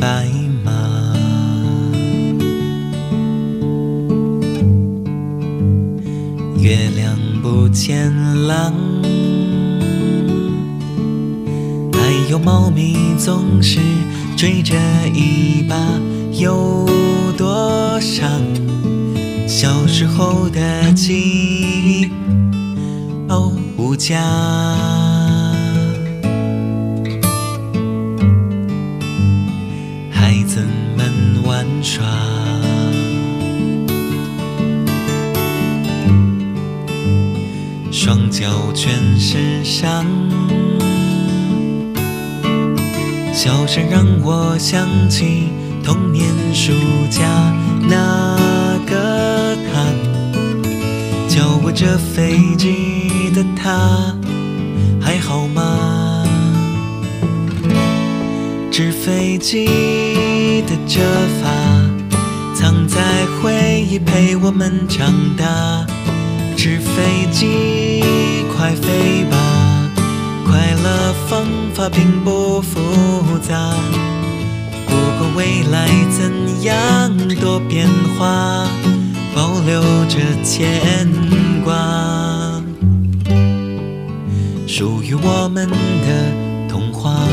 白马月亮不见了还有猫咪总是追着尾巴有多长小时候的记忆都无价双脚全是伤。笑声让我想起童年暑假那个他，教我折飞机的他，还好吗？纸飞机的折法，藏在回忆陪我们长大。纸飞机，快飞吧！快乐方法并不复杂，不管未来怎样多变化，保留着牵挂，属于我们的童话。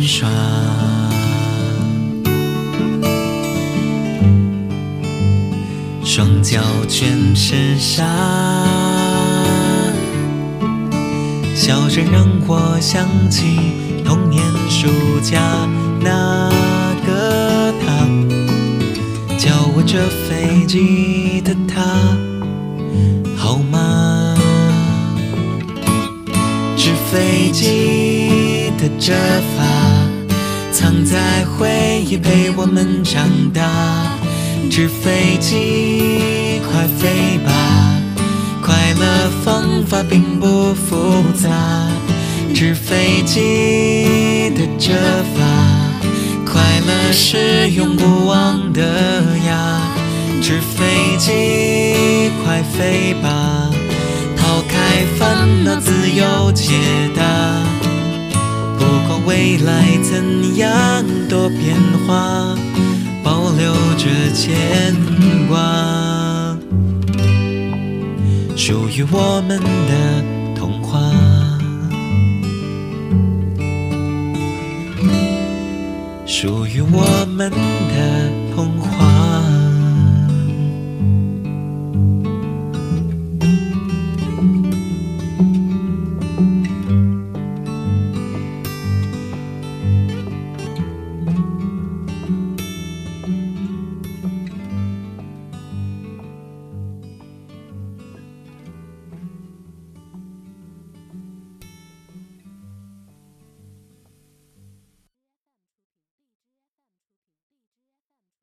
耍，双脚全是沙。笑声让我想起童年暑假那个他，教我折飞机的他，好吗？纸飞机的折法，在回忆陪我们长大。纸飞机，快飞吧！快乐方法并不复杂。纸飞机的折法，快乐是永不忘的呀。纸飞机，快飞吧！抛开烦恼，自由解答。未来怎样多变化，保留着牵挂，属于我们的童话，属于我们。